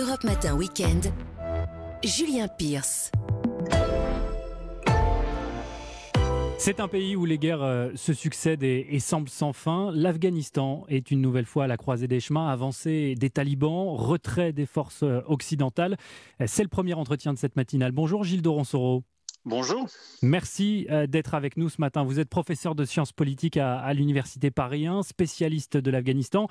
Europe Matin Weekend, Julien Pierce. C'est un pays où les guerres euh, se succèdent et, semblent sans fin. L'Afghanistan est une nouvelle fois à la croisée des chemins, avancée des talibans, retrait des forces euh, occidentales. C'est le premier entretien de cette matinale. Bonjour Gilles Doronsoro. Bonjour. Merci euh, d'être avec nous ce matin. Vous êtes professeur de sciences politiques à, l'Université Paris 1, spécialiste de l'Afghanistan,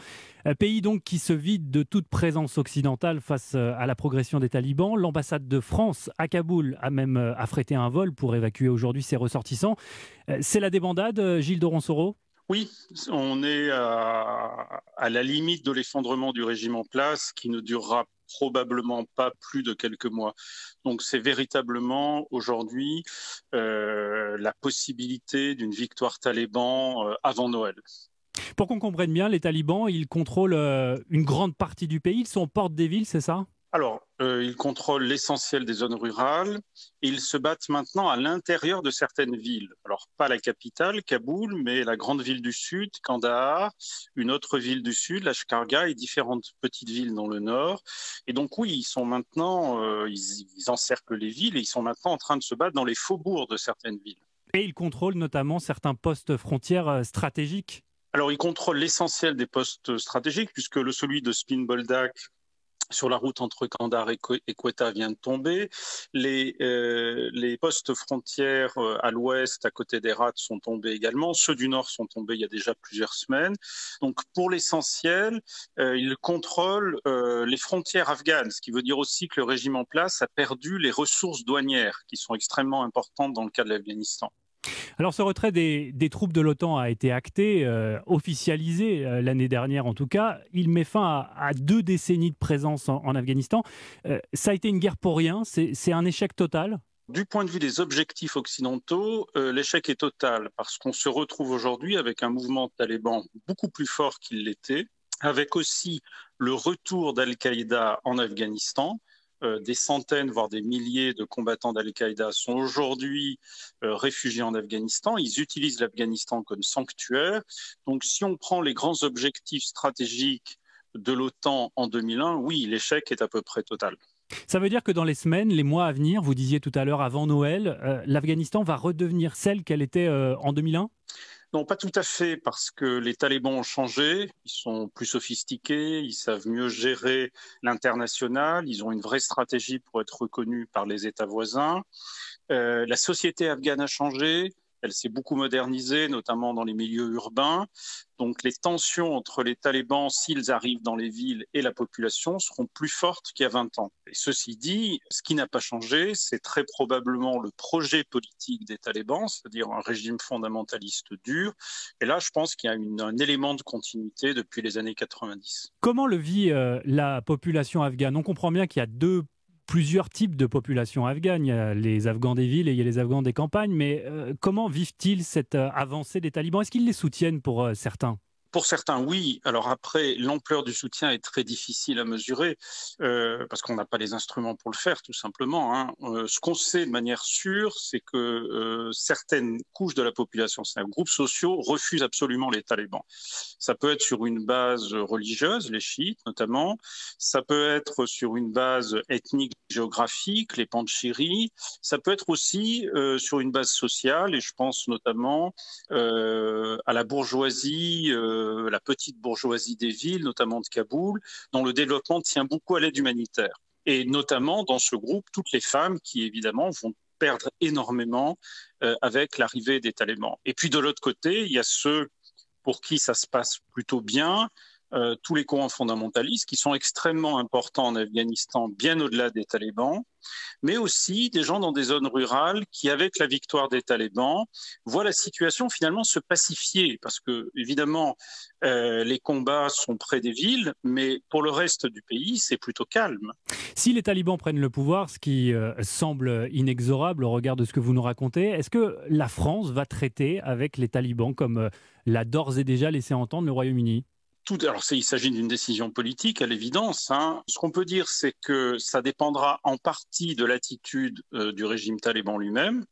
pays donc qui se vide de toute présence occidentale face euh, à la progression des talibans. L'ambassade de France à Kaboul a même euh, affrété un vol pour évacuer aujourd'hui ses ressortissants. C'est la débandade, Gilles Doronsoro oui, on est à, à la limite de l'effondrement du régime en place qui ne durera probablement pas plus de quelques mois. Donc c'est véritablement aujourd'hui euh, la possibilité d'une victoire taliban euh, avant Noël. Pour qu'on comprenne bien, les talibans, ils contrôlent euh, une grande partie du pays, ils sont porte des villes, c'est ça? Alors, euh, ils contrôlent l'essentiel des zones rurales et ils se battent maintenant à l'intérieur de certaines villes. Alors, pas la capitale, Kaboul, mais la grande ville du sud, Kandahar, une autre ville du sud, Lashkargah et différentes petites villes dans le nord. Et donc, oui, ils sont maintenant, euh, ils, ils encerclent les villes et ils sont maintenant en train de se battre dans les faubourgs de certaines villes. Et ils contrôlent notamment certains postes frontières euh, stratégiques alors, ils contrôlent l'essentiel des postes stratégiques, puisque le celui de Spin Boldak, sur la route entre Kandahar et Quetta vient de tomber. Les, euh, les postes frontières euh, à l'ouest, à côté des Rats, sont tombés également. Ceux du nord sont tombés il y a déjà plusieurs semaines. Donc, pour l'essentiel, euh, ils contrôlent euh, les frontières afghanes, ce qui veut dire aussi que le régime en place a perdu les ressources douanières, qui sont extrêmement importantes dans le cas de l'Afghanistan. Alors ce retrait des, troupes de l'OTAN a été acté, euh, officialisé euh, l'année dernière en tout cas. Il met fin à, deux décennies de présence en, Afghanistan. Euh, ça a été une guerre pour rien, c'est un échec total? Du point de vue des objectifs occidentaux, l'échec est total parce qu'on se retrouve aujourd'hui avec un mouvement taliban beaucoup plus fort qu'il l'était, avec aussi le retour d'Al-Qaïda en Afghanistan, euh, des centaines, voire des milliers de combattants d'Al-Qaïda sont aujourd'hui euh, réfugiés en Afghanistan. Ils utilisent l'Afghanistan comme sanctuaire. Donc si on prend les grands objectifs stratégiques de l'OTAN en 2001, oui, l'échec est à peu près total. Ça veut dire que dans les semaines, les mois à venir, vous disiez tout à l'heure avant Noël, euh, l'Afghanistan va redevenir celle qu'elle était en 2001 non, pas tout à fait, parce que les talibans ont changé, ils sont plus sophistiqués, ils savent mieux gérer l'international, ils ont une vraie stratégie pour être reconnus par les États voisins. Euh, la société afghane a changé, elle s'est beaucoup modernisée, notamment dans les milieux urbains. Donc les tensions entre les talibans, s'ils arrivent dans les villes, et la population seront plus fortes qu'il y a 20 ans. Et ceci dit, ce qui n'a pas changé, c'est très probablement le projet politique des talibans, c'est-à-dire un régime fondamentaliste dur. Et là, je pense qu'il y a un élément de continuité depuis les années 90. Comment le vit euh, la population afghane? On comprend bien qu'il y a deux plusieurs types de populations afghanes. Il y a les Afghans des villes et il y a les Afghans des campagnes. Mais euh, comment vivent-ils cette euh, avancée des talibans? Est-ce qu'ils les soutiennent pour euh, certains? Pour certains, oui. Alors après, l'ampleur du soutien est très difficile à mesurer euh, parce qu'on n'a pas les instruments pour le faire, tout simplement. Hein. Euh, ce qu'on sait de manière sûre, c'est que euh, certaines couches de la population, certains groupes sociaux, refusent absolument les talibans. Ça peut être sur une base religieuse, les chiites notamment. Ça peut être sur une base ethnique géographique, les panchiris. Ça peut être aussi sur une base sociale, et je pense notamment à la bourgeoisie. Euh, la petite bourgeoisie des villes, notamment de Kaboul, dont le développement tient beaucoup à l'aide humanitaire. Et notamment dans ce groupe, toutes les femmes qui, évidemment, vont perdre énormément euh, avec l'arrivée des talibans. Et puis de l'autre côté, il y a ceux pour qui ça se passe plutôt bien, euh, tous les courants fondamentalistes qui sont extrêmement importants en Afghanistan, bien au-delà des talibans, mais aussi des gens dans des zones rurales qui, avec la victoire des talibans, voient la situation finalement se pacifier, parce que évidemment, euh, les combats sont près des villes, mais pour le reste du pays, c'est plutôt calme. Si les talibans prennent le pouvoir, ce qui euh, semble inexorable au regard de ce que vous nous racontez, est-ce que la France va traiter avec les talibans comme l'a d'ores et déjà laissé entendre le Royaume-Uni? Alors il s'agit d'une décision politique à l'évidence. Hein. Ce qu'on peut dire, c'est que ça dépendra en partie de l'attitude euh, du régime taliban lui-même.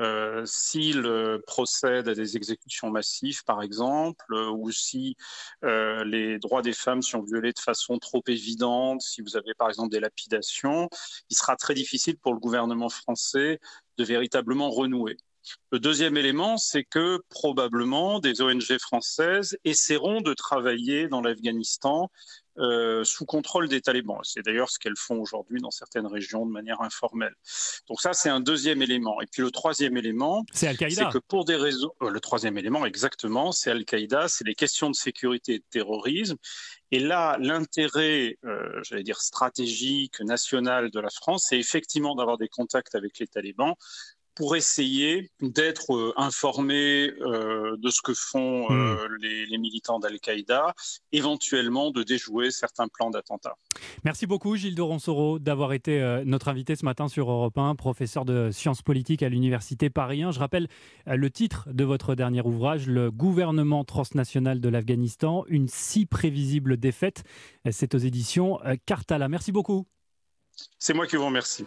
euh, s'il euh, procède à des exécutions massives, par exemple, ou si les droits des femmes sont violés de façon trop évidente, si vous avez par exemple des lapidations, il sera très difficile pour le gouvernement français de véritablement renouer. Le deuxième élément, c'est que probablement des ONG françaises essaieront de travailler dans l'Afghanistan euh, sous contrôle des talibans. C'est d'ailleurs ce qu'elles font aujourd'hui dans certaines régions de manière informelle. Donc ça, c'est un deuxième élément. Et puis le troisième élément, c'est Al-Qaïda. que pour des raisons, euh, le troisième élément, exactement, c'est Al-Qaïda, c'est les questions de sécurité et de terrorisme. Et là, l'intérêt, euh, j'allais dire stratégique, national de la France, c'est effectivement d'avoir des contacts avec les talibans pour essayer d'être euh, informé euh, de ce que font euh, hmm. les, militants d'Al-Qaïda, éventuellement de déjouer certains plans d'attentat. Merci beaucoup Gilles de Ronsoro d'avoir été notre invité ce matin sur Europe 1, professeur de sciences politiques à l'Université Paris 1. Je rappelle le titre de votre dernier ouvrage, Le gouvernement transnational de l'Afghanistan, une si prévisible défaite. C'est aux éditions Cartala. Merci beaucoup. C'est moi qui vous remercie.